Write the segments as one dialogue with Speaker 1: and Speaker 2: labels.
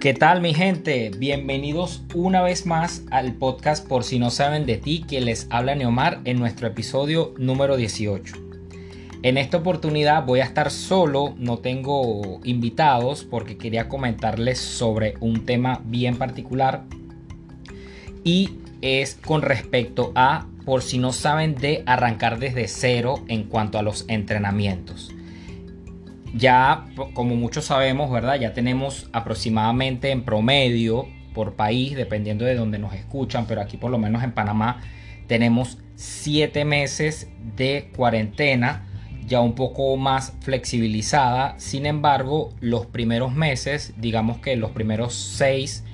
Speaker 1: ¿Qué tal mi gente? Bienvenidos una vez más al podcast Por si no saben de ti, que les habla Neomar en nuestro episodio número 18. En esta oportunidad voy a estar solo, no tengo invitados porque quería comentarles sobre un tema bien particular y es con respecto a, por si no saben, de arrancar desde cero en cuanto a los entrenamientos. Ya, como muchos sabemos, ¿verdad? Ya tenemos aproximadamente en promedio por país, dependiendo de donde nos escuchan, pero aquí por lo menos en Panamá tenemos siete meses de cuarentena ya un poco más flexibilizada. Sin embargo, los primeros meses, digamos que los primeros seis,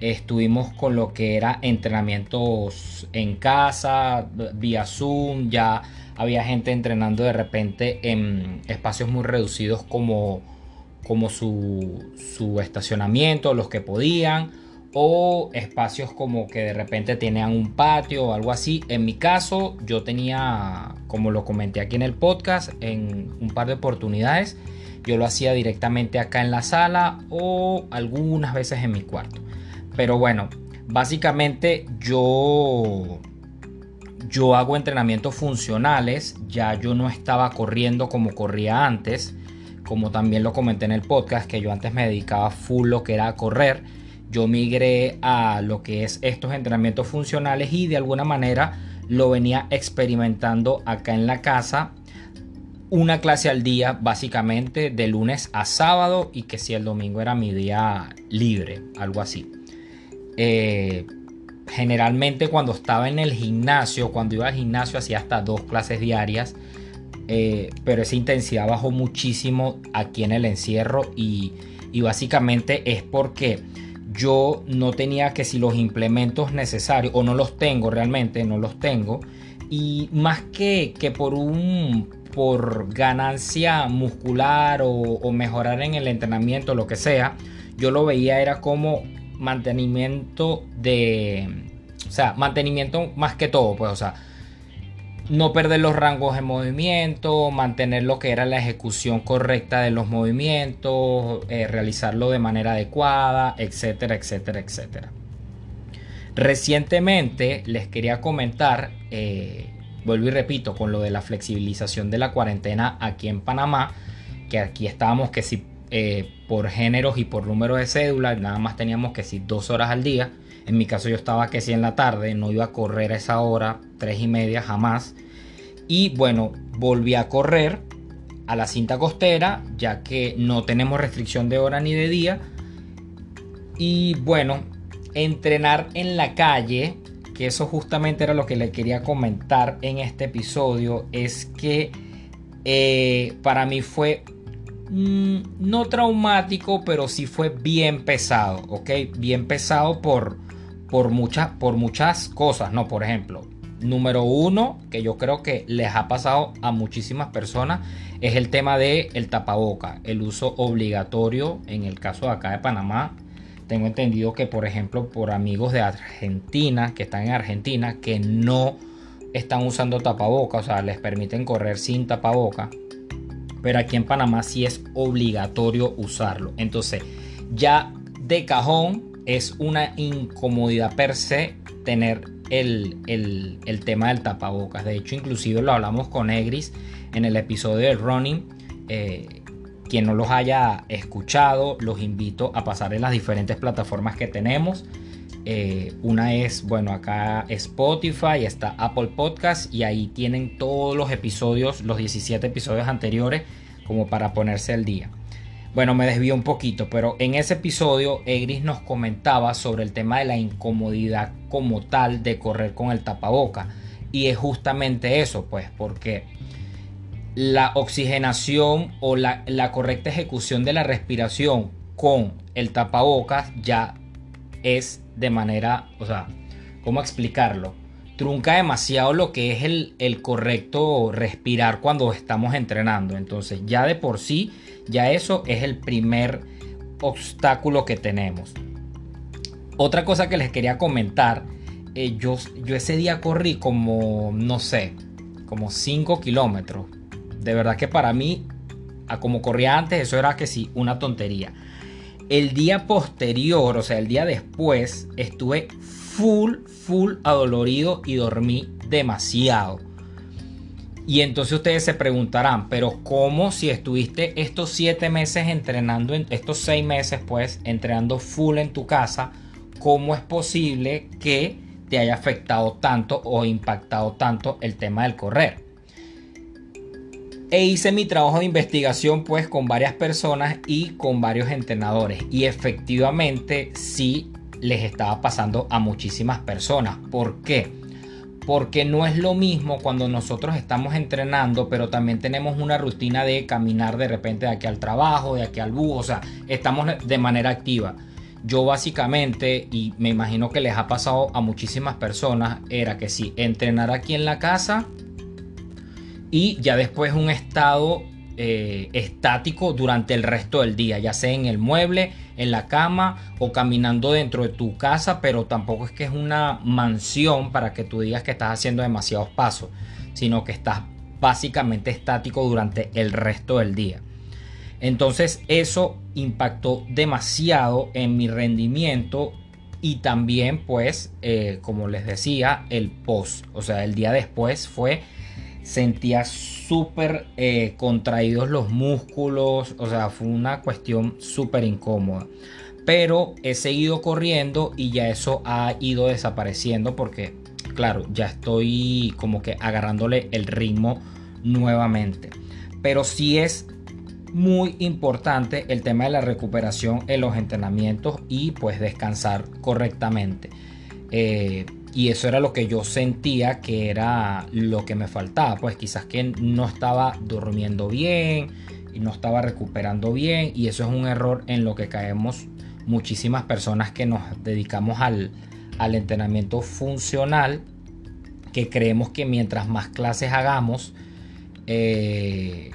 Speaker 1: estuvimos con lo que era entrenamientos en casa, vía Zoom, ya había gente entrenando de repente en espacios muy reducidos como, como su, su estacionamiento, los que podían, o espacios como que de repente tenían un patio o algo así. En mi caso, yo tenía, como lo comenté aquí en el podcast, en un par de oportunidades, yo lo hacía directamente acá en la sala o algunas veces en mi cuarto. Pero bueno, básicamente yo yo hago entrenamientos funcionales, ya yo no estaba corriendo como corría antes, como también lo comenté en el podcast, que yo antes me dedicaba full lo que era correr, yo migré a lo que es estos entrenamientos funcionales y de alguna manera lo venía experimentando acá en la casa, una clase al día básicamente de lunes a sábado y que si el domingo era mi día libre, algo así. Eh, generalmente cuando estaba en el gimnasio, cuando iba al gimnasio hacía hasta dos clases diarias, eh, pero esa intensidad bajó muchísimo aquí en el encierro y, básicamente es porque yo no tenía que si los implementos necesarios, o no los tengo realmente, no los tengo, y más que, que por un por ganancia muscular o mejorar en el entrenamiento, lo que sea, yo lo veía era como mantenimiento de... O sea, mantenimiento más que todo, pues, o sea, no perder los rangos de movimiento, mantener lo que era la ejecución correcta de los movimientos, eh, realizarlo de manera adecuada, etcétera, etcétera, etcétera. Recientemente les quería comentar, eh, vuelvo y repito, con lo de la flexibilización de la cuarentena aquí en Panamá, que aquí estábamos que si eh, por géneros y por número de cédula, nada más teníamos que si dos horas al día. En mi caso yo estaba que si en la tarde, no iba a correr a esa hora, tres y media jamás. Y bueno, volví a correr a la cinta costera, ya que no tenemos restricción de hora ni de día. Y bueno, entrenar en la calle, que eso justamente era lo que le quería comentar en este episodio, es que eh, para mí fue Mm, no traumático, pero sí fue bien pesado, ¿ok? Bien pesado por, por, muchas, por muchas cosas, ¿no? Por ejemplo, número uno, que yo creo que les ha pasado a muchísimas personas, es el tema del el tapaboca, el uso obligatorio en el caso de acá de Panamá. Tengo entendido que, por ejemplo, por amigos de Argentina, que están en Argentina, que no están usando tapaboca, o sea, les permiten correr sin tapaboca pero aquí en Panamá sí es obligatorio usarlo. Entonces, ya de cajón es una incomodidad per se tener el, tema del tapabocas. De hecho, inclusive lo hablamos con Egris en el episodio del running. Eh, quien no los haya escuchado, los invito a pasar en las diferentes plataformas que tenemos. Eh, una es, bueno, acá Spotify, está Apple Podcast y ahí tienen todos los episodios, los 17 episodios anteriores, como para ponerse al día. Bueno, me desvío un poquito, pero en ese episodio Egris nos comentaba sobre el tema de la incomodidad como tal de correr con el tapaboca. Y es justamente eso, pues, porque la oxigenación o la, la correcta ejecución de la respiración con el tapabocas ya es de manera, o sea, ¿cómo explicarlo? Trunca demasiado lo que es el, correcto respirar cuando estamos entrenando. Entonces ya de por sí, ya eso es el primer obstáculo que tenemos. Otra cosa que les quería comentar, eh, yo, yo ese día corrí como, no sé, como 5 kilómetros. De verdad que para mí, a como corría antes, eso era que sí, una tontería. El día posterior, o sea, el día después, estuve full, full adolorido y dormí demasiado. Y entonces ustedes se preguntarán, pero ¿cómo si estuviste estos siete meses entrenando, en, estos seis meses pues, entrenando full en tu casa, cómo es posible que te haya afectado tanto o impactado tanto el tema del correr? E hice mi trabajo de investigación pues con varias personas y con varios entrenadores. Y efectivamente sí les estaba pasando a muchísimas personas. ¿Por qué? Porque no es lo mismo cuando nosotros estamos entrenando, pero también tenemos una rutina de caminar de repente de aquí al trabajo, de aquí al bus, o sea, estamos de manera activa. Yo básicamente, y me imagino que les ha pasado a muchísimas personas, era que si entrenar aquí en la casa, y ya después un estado eh, estático durante el resto del día, ya sea en el mueble, en la cama o caminando dentro de tu casa, pero tampoco es que es una mansión para que tú digas que estás haciendo demasiados pasos, sino que estás básicamente estático durante el resto del día. Entonces eso impactó demasiado en mi rendimiento y también pues eh, como les decía el post, o sea el día después fue sentía súper eh, contraídos los músculos, o sea, fue una cuestión súper incómoda. Pero he seguido corriendo y ya eso ha ido desapareciendo porque, claro, ya estoy como que agarrándole el ritmo nuevamente. Pero sí es muy importante el tema de la recuperación en los entrenamientos y pues descansar correctamente. Eh, y eso era lo que yo sentía que era lo que me faltaba. Pues quizás que no estaba durmiendo bien y no estaba recuperando bien. Y eso es un error en lo que caemos muchísimas personas que nos dedicamos al, entrenamiento funcional. Que creemos que mientras más clases hagamos, eh,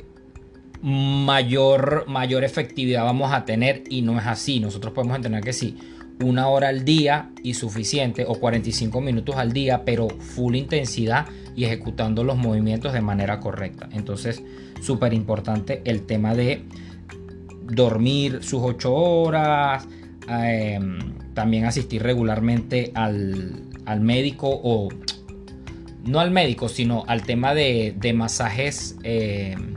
Speaker 1: mayor, mayor efectividad vamos a tener. Y no es así. Nosotros podemos entrenar que sí una hora al día y suficiente o 45 minutos al día, pero full intensidad y ejecutando los movimientos de manera correcta. Entonces, súper importante el tema de dormir sus 8 horas, em, también asistir regularmente al, médico o no al médico, sino al tema de, masajes, em,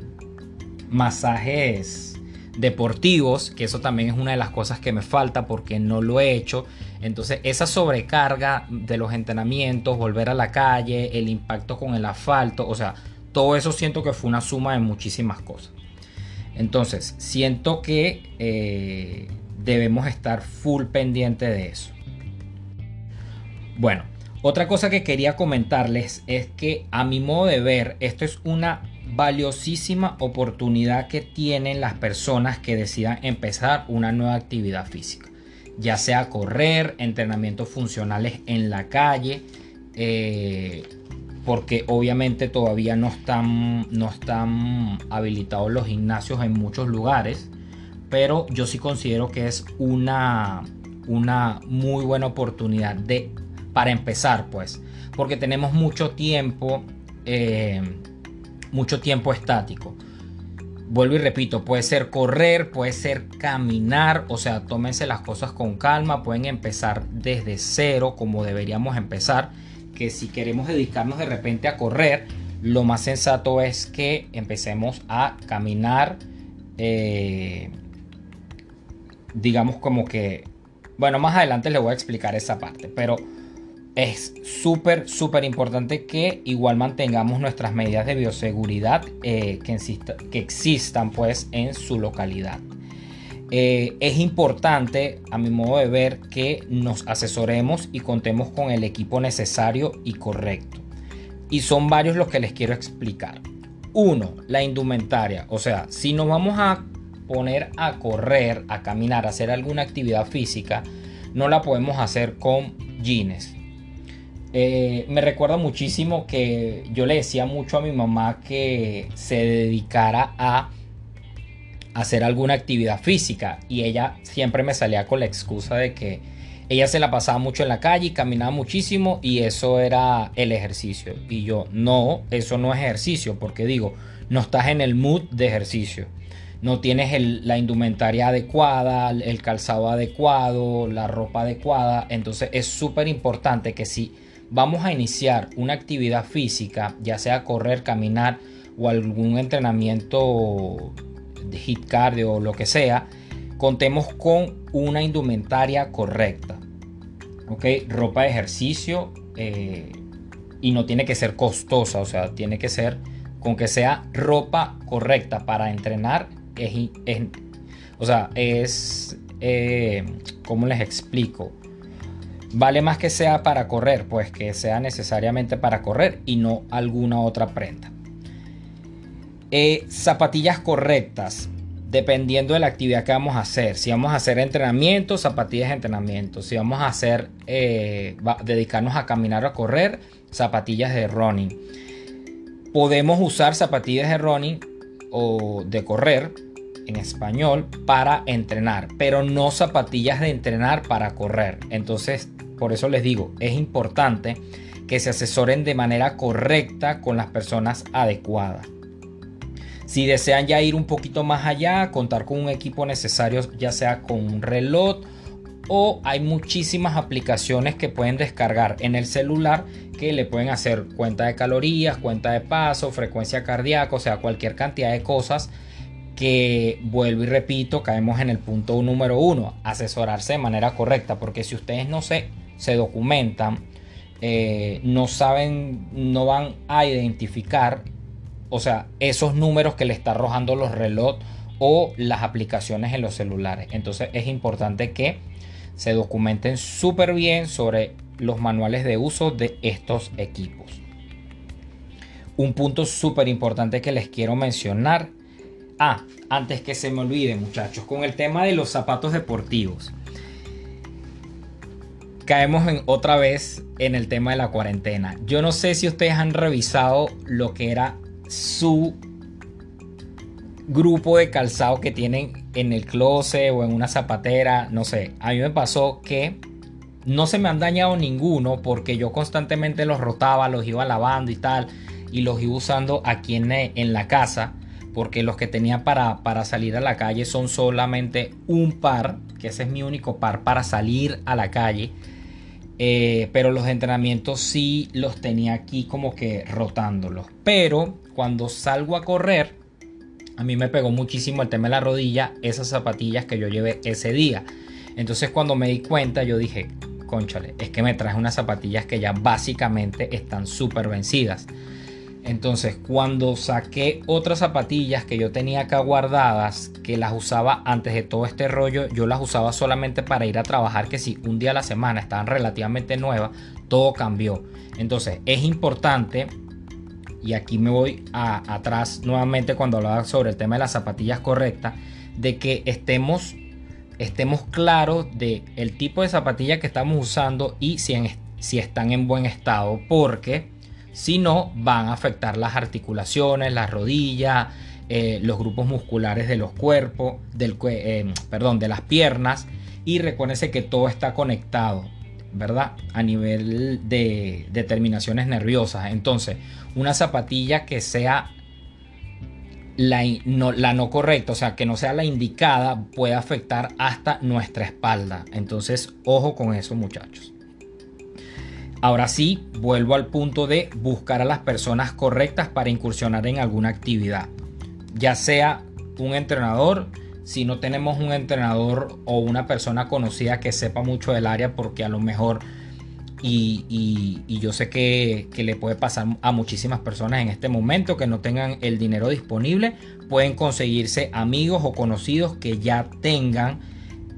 Speaker 1: masajes deportivos, que eso también es una de las cosas que me falta porque no lo he hecho. Entonces esa sobrecarga de los entrenamientos, volver a la calle, el impacto con el asfalto, o sea, todo eso siento que fue una suma de muchísimas cosas. Entonces siento que eh, debemos estar full pendiente de eso. Bueno, otra cosa que quería comentarles es que a mi modo de ver esto es una valiosísima oportunidad que tienen las personas que decidan empezar una nueva actividad física, ya sea correr, entrenamientos funcionales en la calle, eh, porque obviamente todavía no están, no están habilitados los gimnasios en muchos lugares, pero yo sí considero que es una, una muy buena oportunidad de, para empezar, pues, porque tenemos mucho tiempo. Eh, mucho tiempo estático. Vuelvo y repito, puede ser correr, puede ser caminar, o sea, tómense las cosas con calma, pueden empezar desde cero como deberíamos empezar, que si queremos dedicarnos de repente a correr, lo más sensato es que empecemos a caminar, eh, digamos como que, bueno, más adelante les voy a explicar esa parte, pero es súper, súper importante que igual mantengamos nuestras medidas de bioseguridad eh, que, que, existan pues en su localidad. Eh, es importante, a mi modo de ver, que nos asesoremos y contemos con el equipo necesario y correcto. Y son varios los que les quiero explicar. Uno, la indumentaria. O sea, si nos vamos a poner a correr, a caminar, a hacer alguna actividad física, no la podemos hacer con jeans eh, me recuerda muchísimo que yo le decía mucho a mi mamá que se dedicara a hacer alguna actividad física y ella siempre me salía con la excusa de que ella se la pasaba mucho en la calle y caminaba muchísimo y eso era el ejercicio. Y yo, no, eso no es ejercicio porque digo, no estás en el mood de ejercicio. no tienes la indumentaria adecuada, el calzado adecuado, la ropa adecuada. Entonces es súper importante que si vamos a iniciar una actividad física, ya sea correr, caminar o algún entrenamiento de hit cardio o lo que sea, contemos con una indumentaria correcta. ¿Ok? Ropa de ejercicio eh, y no tiene que ser costosa, o sea, tiene que ser con que sea ropa correcta para entrenar es, o sea, es, eh, ¿cómo les explico? Vale más que sea para correr, pues que sea necesariamente para correr y no alguna otra prenda. Eh, zapatillas correctas, dependiendo de la actividad que vamos a hacer. Si vamos a hacer entrenamiento, zapatillas de entrenamiento. Si vamos a hacer, eh, dedicarnos a caminar o a correr, zapatillas de running. Podemos usar zapatillas de running o de correr en español para entrenar, pero no zapatillas de entrenar para correr. Entonces, por eso les digo, es importante que se asesoren de manera correcta con las personas adecuadas. Si desean ya ir un poquito más allá, contar con un equipo necesario, ya sea con un reloj o hay muchísimas aplicaciones que pueden descargar en el celular que le pueden hacer cuenta de calorías, cuenta de paso, frecuencia cardíaca, o sea, cualquier cantidad de cosas que vuelvo y repito, caemos en el punto número uno, asesorarse de manera correcta, porque si ustedes no se, se documentan, eh, no saben, no van a identificar, o sea, esos números que le está arrojando los relojes o las aplicaciones en los celulares. Entonces es importante que se documenten súper bien sobre los manuales de uso de estos equipos. Un punto súper importante que les quiero mencionar Ah, antes que se me olvide muchachos, con el tema de los zapatos deportivos. Caemos en, otra vez en el tema de la cuarentena. Yo no sé si ustedes han revisado lo que era su grupo de calzado que tienen en el closet o en una zapatera. No sé, a mí me pasó que no se me han dañado ninguno porque yo constantemente los rotaba, los iba lavando y tal. Y los iba usando aquí en, en la casa porque los que tenía para, para salir a la calle son solamente un par, que ese es mi único par para salir a la calle. Eh, pero los entrenamientos sí los tenía aquí como que rotándolos. Pero cuando salgo a correr, a mí me pegó muchísimo el tema de la rodilla, esas zapatillas que yo llevé ese día. Entonces cuando me di cuenta, yo dije, conchale, es que me traje unas zapatillas que ya básicamente están súper vencidas. Entonces, cuando saqué otras zapatillas que yo tenía acá guardadas, que las usaba antes de todo este rollo, yo las usaba solamente para ir a trabajar, que si un día a la semana estaban relativamente nuevas, todo cambió. Entonces, es importante, y aquí me voy atrás nuevamente cuando hablaba sobre el tema de las zapatillas correctas, de que estemos, estemos claros de el tipo de zapatilla que estamos usando y si, si están en buen estado, porque si no, van a afectar las articulaciones, las rodillas, eh, los grupos musculares de los cuerpos, del, eh, perdón, de las piernas. Y recuérdense que todo está conectado, ¿verdad? A nivel de, determinaciones nerviosas. Entonces, una zapatilla que sea la no, la no, correcta, o sea, que no sea la indicada, puede afectar hasta nuestra espalda. Entonces, ojo con eso, muchachos. Ahora sí, vuelvo al punto de buscar a las personas correctas para incursionar en alguna actividad. Ya sea un entrenador, si no tenemos un entrenador o una persona conocida que sepa mucho del área, porque a lo mejor, y, yo sé que, le puede pasar a muchísimas personas en este momento que no tengan el dinero disponible, pueden conseguirse amigos o conocidos que ya tengan,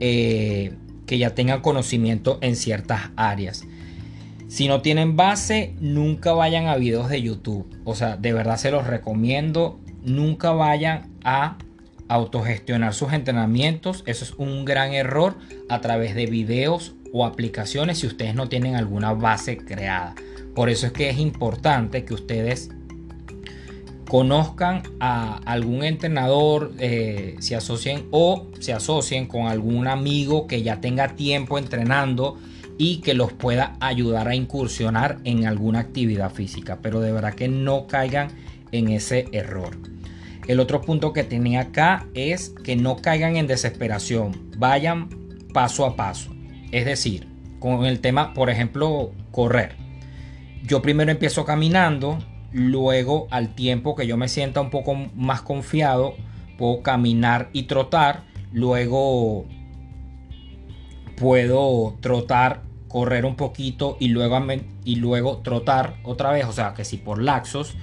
Speaker 1: eh, que ya tengan conocimiento en ciertas áreas. Si no tienen base, nunca vayan a videos de YouTube. O sea, de verdad se los recomiendo. Nunca vayan a autogestionar sus entrenamientos. Eso es un gran error a través de videos o aplicaciones si ustedes no tienen alguna base creada. Por eso es que es importante que ustedes conozcan a algún entrenador, eh, se asocien o se asocien con algún amigo que ya tenga tiempo entrenando y que los pueda ayudar a incursionar en alguna actividad física. Pero de verdad que no caigan en ese error. El otro punto que tenía acá es que no caigan en desesperación, vayan paso a paso. Es decir, con el tema, por ejemplo, correr. Yo primero empiezo caminando, luego al tiempo que yo me sienta un poco más confiado, puedo caminar y trotar, luego puedo trotar, correr un poquito y luego, y luego trotar otra vez, o sea que si por laxos,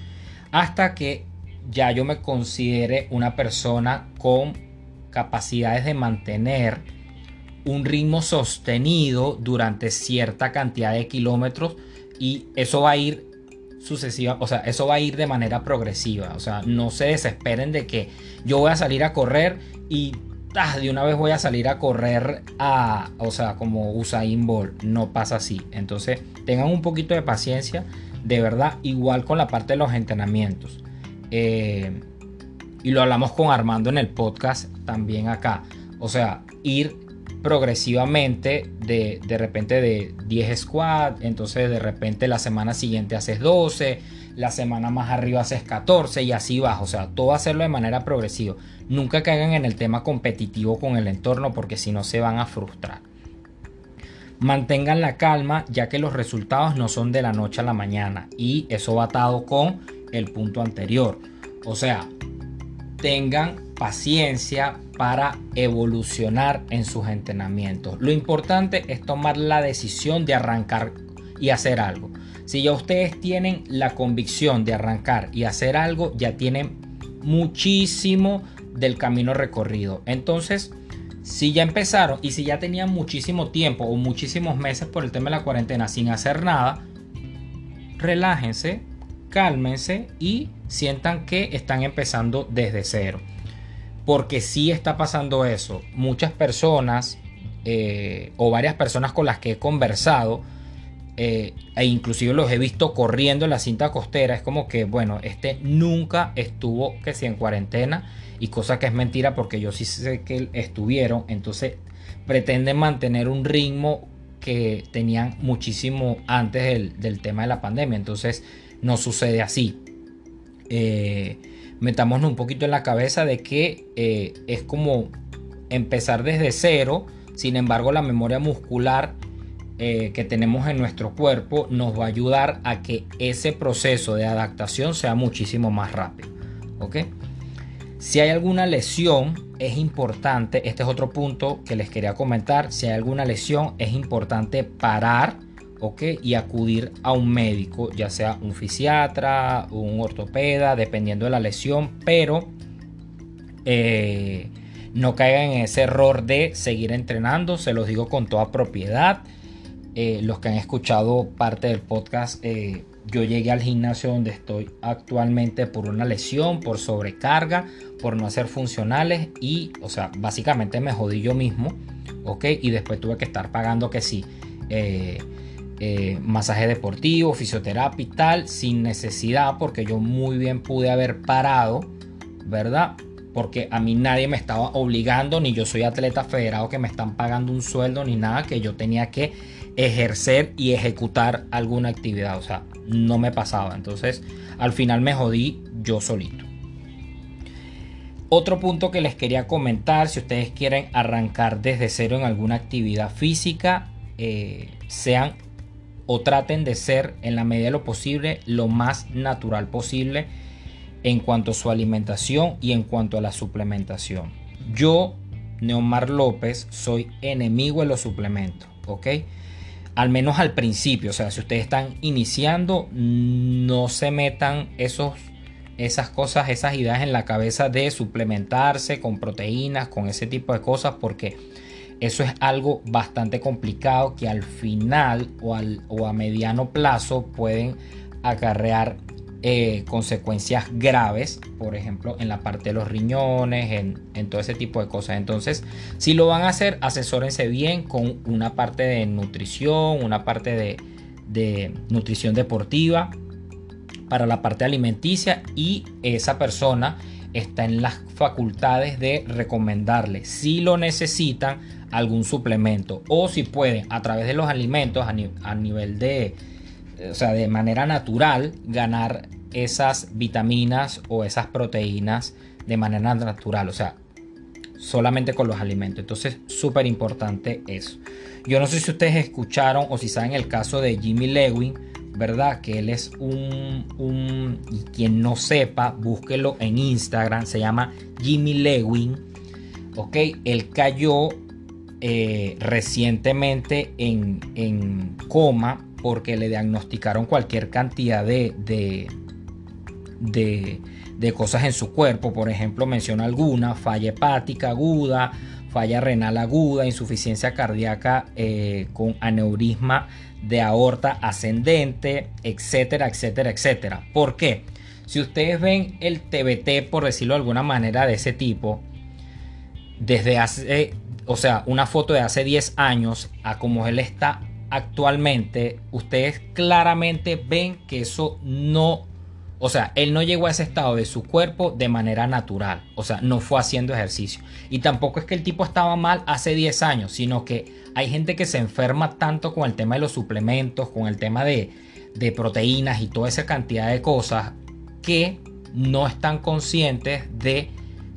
Speaker 1: hasta que ya yo me considere una persona con capacidades de mantener un ritmo sostenido durante cierta cantidad de kilómetros y eso va a ir sucesiva, o sea, eso va a ir de manera progresiva, o sea, no se desesperen de que yo voy a salir a correr y ah, de una vez voy a salir a correr a, o sea, como Usain Bolt, no pasa así. Entonces, tengan un poquito de paciencia, de verdad, igual con la parte de los entrenamientos. Eh, y lo hablamos con Armando en el podcast también acá. O sea, ir progresivamente de, de repente de 10 squats, entonces de repente la semana siguiente haces 12, la semana más arriba haces 14 y así vas, o sea, todo hacerlo de manera progresiva. Nunca caigan en el tema competitivo con el entorno porque si no se van a frustrar. Mantengan la calma ya que los resultados no son de la noche a la mañana y eso va atado con el punto anterior. O sea, tengan paciencia para evolucionar en sus entrenamientos. Lo importante es tomar la decisión de arrancar y hacer algo. Si ya ustedes tienen la convicción de arrancar y hacer algo, ya tienen muchísimo del camino recorrido. Entonces, si ya empezaron y si ya tenían muchísimo tiempo o muchísimos meses por el tema de la cuarentena sin hacer nada, relájense, cálmense y sientan que están empezando desde cero. Porque si está pasando eso. Muchas personas eh, o varias personas con las que he conversado eh, e inclusive los he visto corriendo en la cinta costera. Es como que, bueno, este nunca estuvo que si en cuarentena y cosa que es mentira porque yo sí sé que estuvieron. Entonces pretenden mantener un ritmo que tenían muchísimo antes del, tema de la pandemia. Entonces no sucede así. Eh, metámonos un poquito en la cabeza de que eh, es como empezar desde cero, sin embargo la memoria muscular eh, que tenemos en nuestro cuerpo nos va a ayudar a que ese proceso de adaptación sea muchísimo más rápido. ¿ok? Si hay alguna lesión, es importante, este es otro punto que les quería comentar, si hay alguna lesión, es importante parar y acudir a un médico, ya sea un fisiatra, un ortopeda, dependiendo de la lesión, pero eh, no caigan en ese error de seguir entrenando, se los digo con toda propiedad. Eh, los que han escuchado parte del podcast, eh, yo llegué al gimnasio donde estoy actualmente por una lesión, por sobrecarga, por no hacer funcionales y, o sea, básicamente me jodí yo mismo, ¿ok? Y después tuve que estar pagando que sí. Eh, masaje deportivo, fisioterapia y tal, sin necesidad, porque yo muy bien pude haber parado, ¿verdad? Porque a mí nadie me estaba obligando, ni yo soy atleta federado que me están pagando un sueldo, ni nada, que yo tenía que ejercer y ejecutar alguna actividad, o sea, no me pasaba. Entonces, al final me jodí yo solito. Otro punto que les quería comentar, si ustedes quieren arrancar desde cero en alguna actividad física, eh, sean o traten de ser en la medida de lo posible lo más natural posible en cuanto a su alimentación y en cuanto a la suplementación. Yo, Neomar López, soy enemigo de los suplementos, ¿ok? Al menos al principio, o sea, si ustedes están iniciando, no se metan esos, esas cosas, esas ideas en la cabeza de suplementarse con proteínas, con ese tipo de cosas, porque eso es algo bastante complicado que al final o, al, o a mediano plazo pueden acarrear eh, consecuencias graves, por ejemplo, en la parte de los riñones, en, todo ese tipo de cosas. Entonces, si lo van a hacer, asesórense bien con una parte de nutrición, una parte de, de nutrición deportiva para la parte alimenticia y esa persona está en las facultades de recomendarle si lo necesitan algún suplemento o si pueden a través de los alimentos a, nivel de, o sea, de manera natural ganar esas vitaminas o esas proteínas de manera natural, o sea, solamente con los alimentos. Entonces, súper importante eso. Yo no sé si ustedes escucharon o si saben el caso de Jimmy Lewin, ¿verdad? Que él es un, un y quien no sepa, búsquelo en Instagram, se llama Jimmy Lewin, ¿ok? Él cayó eh, recientemente en, en, coma porque le diagnosticaron cualquier cantidad de, de, de, de cosas en su cuerpo, por ejemplo, menciona alguna, falla hepática aguda, falla renal aguda, insuficiencia cardíaca eh, con aneurisma de aorta ascendente, etcétera, etcétera, etcétera. ¿Por qué? Si ustedes ven el TBT, por decirlo de alguna manera, de ese tipo, desde hace, o sea, una foto de hace 10 años a como él está actualmente, ustedes claramente ven que eso no o sea, él no llegó a ese estado de su cuerpo de manera natural. O sea, no fue haciendo ejercicio. Y tampoco es que el tipo estaba mal hace 10 años, sino que hay gente que se enferma tanto con el tema de los suplementos, con el tema de, proteínas y toda esa cantidad de cosas que no están conscientes de,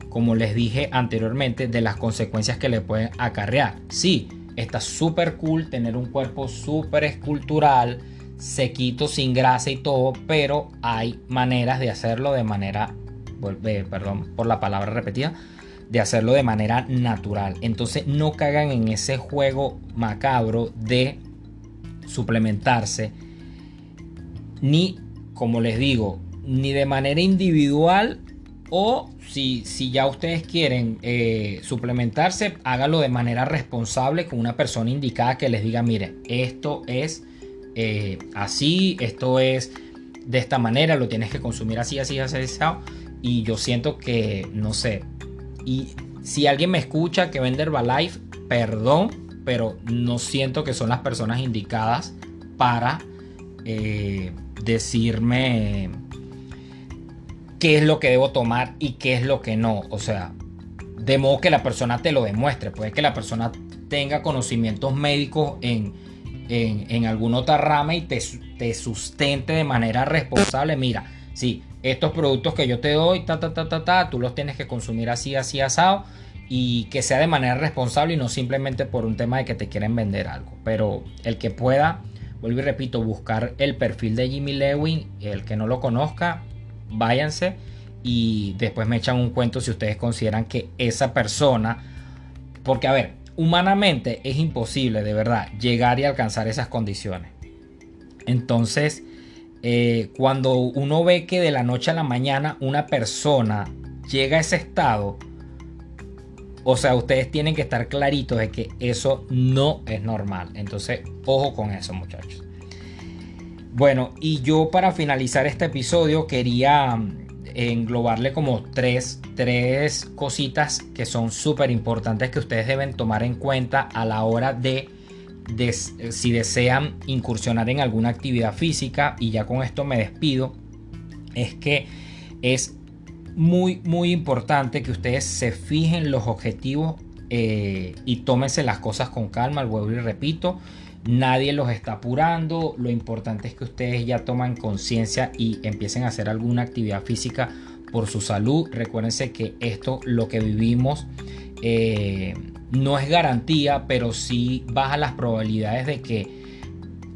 Speaker 1: como les dije anteriormente, de las consecuencias que le pueden acarrear. Sí, está súper cool tener un cuerpo súper escultural sequito, sin grasa y todo, pero hay maneras de hacerlo de manera, perdón por la palabra repetida, de hacerlo de manera natural. Entonces no caigan en ese juego macabro de suplementarse, ni, como les digo, ni de manera individual o si, si ya ustedes quieren eh, suplementarse, hágalo de manera responsable con una persona indicada que les diga, mire, esto es eh, así, esto es de esta manera, lo tienes que consumir así, así, así, así. Y yo siento que, no sé, y si alguien me escucha que vende Herbalife, perdón, pero no siento que son las personas indicadas para eh, decirme qué es lo que debo tomar y qué es lo que no. O sea, de modo que la persona te lo demuestre. Puede que la persona tenga conocimientos médicos en en, alguna otra rama y te, te, sustente de manera responsable. Mira, sí, estos productos que yo te doy, ta, ta, ta, ta, ta, tú los tienes que consumir así, así, asado. Y que sea de manera responsable y no simplemente por un tema de que te quieren vender algo. Pero el que pueda, vuelvo y repito, buscar el perfil de Jimmy Lewin, el que no lo conozca, váyanse y después me echan un cuento si ustedes consideran que esa persona, porque a ver, humanamente es imposible, de verdad, llegar y alcanzar esas condiciones. Entonces, eh, cuando uno ve que de la noche a la mañana una persona llega a ese estado, o sea, ustedes tienen que estar claritos de que eso no es normal. Entonces, ojo con eso, muchachos. Bueno, y yo para finalizar este episodio quería englobarle como tres, tres cositas que son súper importantes que ustedes deben tomar en cuenta a la hora de, de, si desean incursionar en alguna actividad física y ya con esto me despido es que es muy muy importante que ustedes se fijen los objetivos eh, y tómense las cosas con calma, vuelvo y repito, Nadie los está apurando. Lo importante es que ustedes ya toman conciencia y empiecen a hacer alguna actividad física por su salud. Recuérdense que esto, lo que vivimos, eh, no es garantía, pero sí baja las probabilidades de que,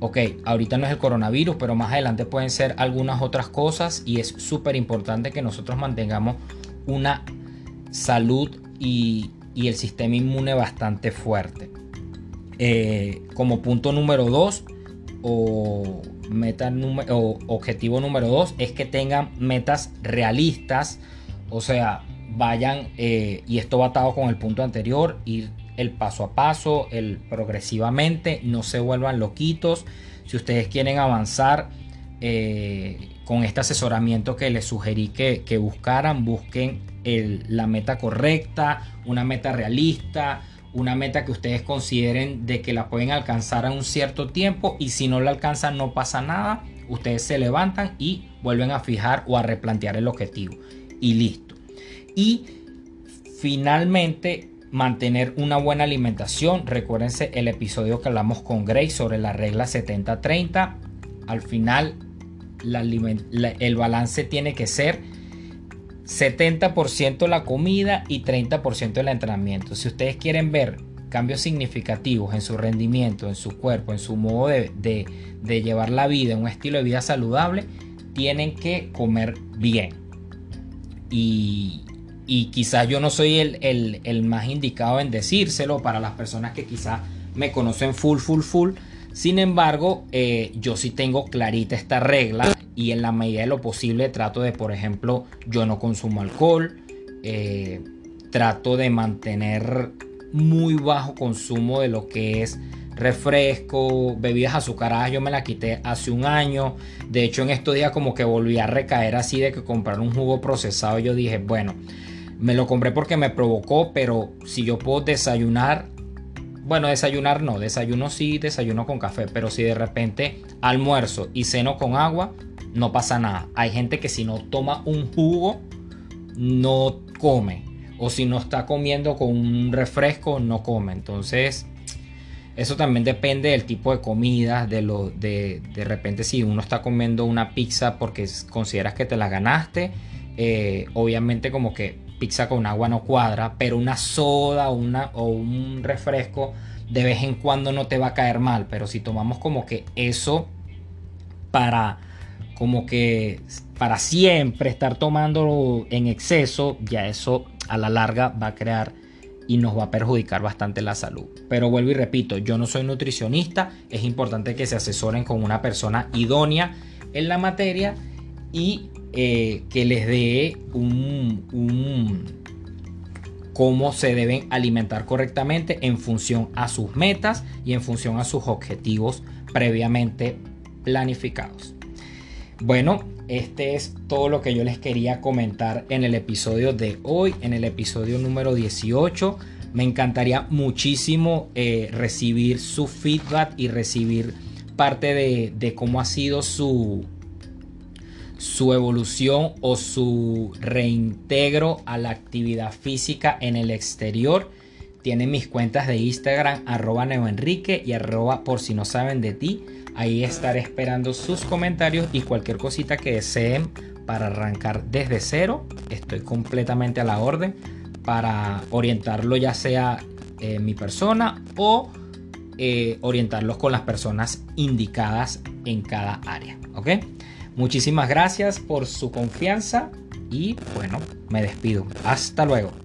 Speaker 1: ok, ahorita no es el coronavirus, pero más adelante pueden ser algunas otras cosas y es súper importante que nosotros mantengamos una salud y, y el sistema inmune bastante fuerte. Eh, como punto número 2 o, meta o objetivo número 2 es que tengan metas realistas, o sea, vayan, eh, y esto va atado con el punto anterior, ir el paso a paso, el progresivamente, no se vuelvan loquitos. Si ustedes quieren avanzar eh, con este asesoramiento que les sugerí que, buscaran, busquen la meta correcta, una meta realista, una meta que ustedes consideren de que la pueden alcanzar a un cierto tiempo y si no la alcanzan no pasa nada, ustedes se levantan y vuelven a fijar o a replantear el objetivo y listo. Y finalmente mantener una buena alimentación. Recuérdense el episodio que hablamos con Grace sobre la regla 70-30. Al final el balance tiene que ser 70% la comida y 30% el entrenamiento. Si ustedes quieren ver cambios significativos en su rendimiento, en su cuerpo, en su modo de, llevar la vida, un estilo de vida saludable, tienen que comer bien. Y, quizás yo no soy el, más indicado en decírselo para las personas que quizás me conocen full, full, full. Sin embargo, eh, yo sí tengo clarita esta regla y en la medida de lo posible trato de, por ejemplo, yo no consumo alcohol, eh, trato de mantener muy bajo consumo de lo que es refresco, bebidas azucaradas, yo me la quité hace un año. De hecho, en estos días como que volví a recaer así de que comprar un jugo procesado. Yo dije, bueno, me lo compré porque me provocó, pero si yo puedo desayunar, bueno, desayunar no, desayuno sí, desayuno con café, pero si de repente almuerzo y ceno con agua, no pasa nada. Hay gente que si no toma un jugo, no come. O si no está comiendo con un refresco, no come. Entonces, eso también depende del tipo de comida, de lo de, de repente si uno está comiendo una pizza porque consideras que te la ganaste, eh, obviamente como que pizza con agua no cuadra, pero una soda una, o un refresco de vez en cuando no te va a caer mal, pero si tomamos como que eso para como que para siempre estar tomando en exceso, ya eso a la larga va a crear y nos va a perjudicar bastante la salud. Pero vuelvo y repito, yo no soy nutricionista, es importante que se asesoren con una persona idónea en la materia y eh, que les dé un, un cómo se deben alimentar correctamente en función a sus metas y en función a sus objetivos previamente planificados. Bueno, este es todo lo que yo les quería comentar en el episodio de hoy, en el episodio número 18. Me encantaría muchísimo eh, recibir su feedback y recibir parte de, cómo ha sido su, su evolución o su reintegro a la actividad física en el exterior. Tienen mis cuentas de Instagram, arroba neoenrique y arroba por si no saben de ti. Ahí estaré esperando sus comentarios y cualquier cosita que deseen para arrancar desde cero. Estoy completamente a la orden para orientarlo ya sea eh, mi persona o eh, orientarlos con las personas indicadas en cada área. ¿Ok? Muchísimas gracias por su confianza y bueno, me despido. Hasta luego.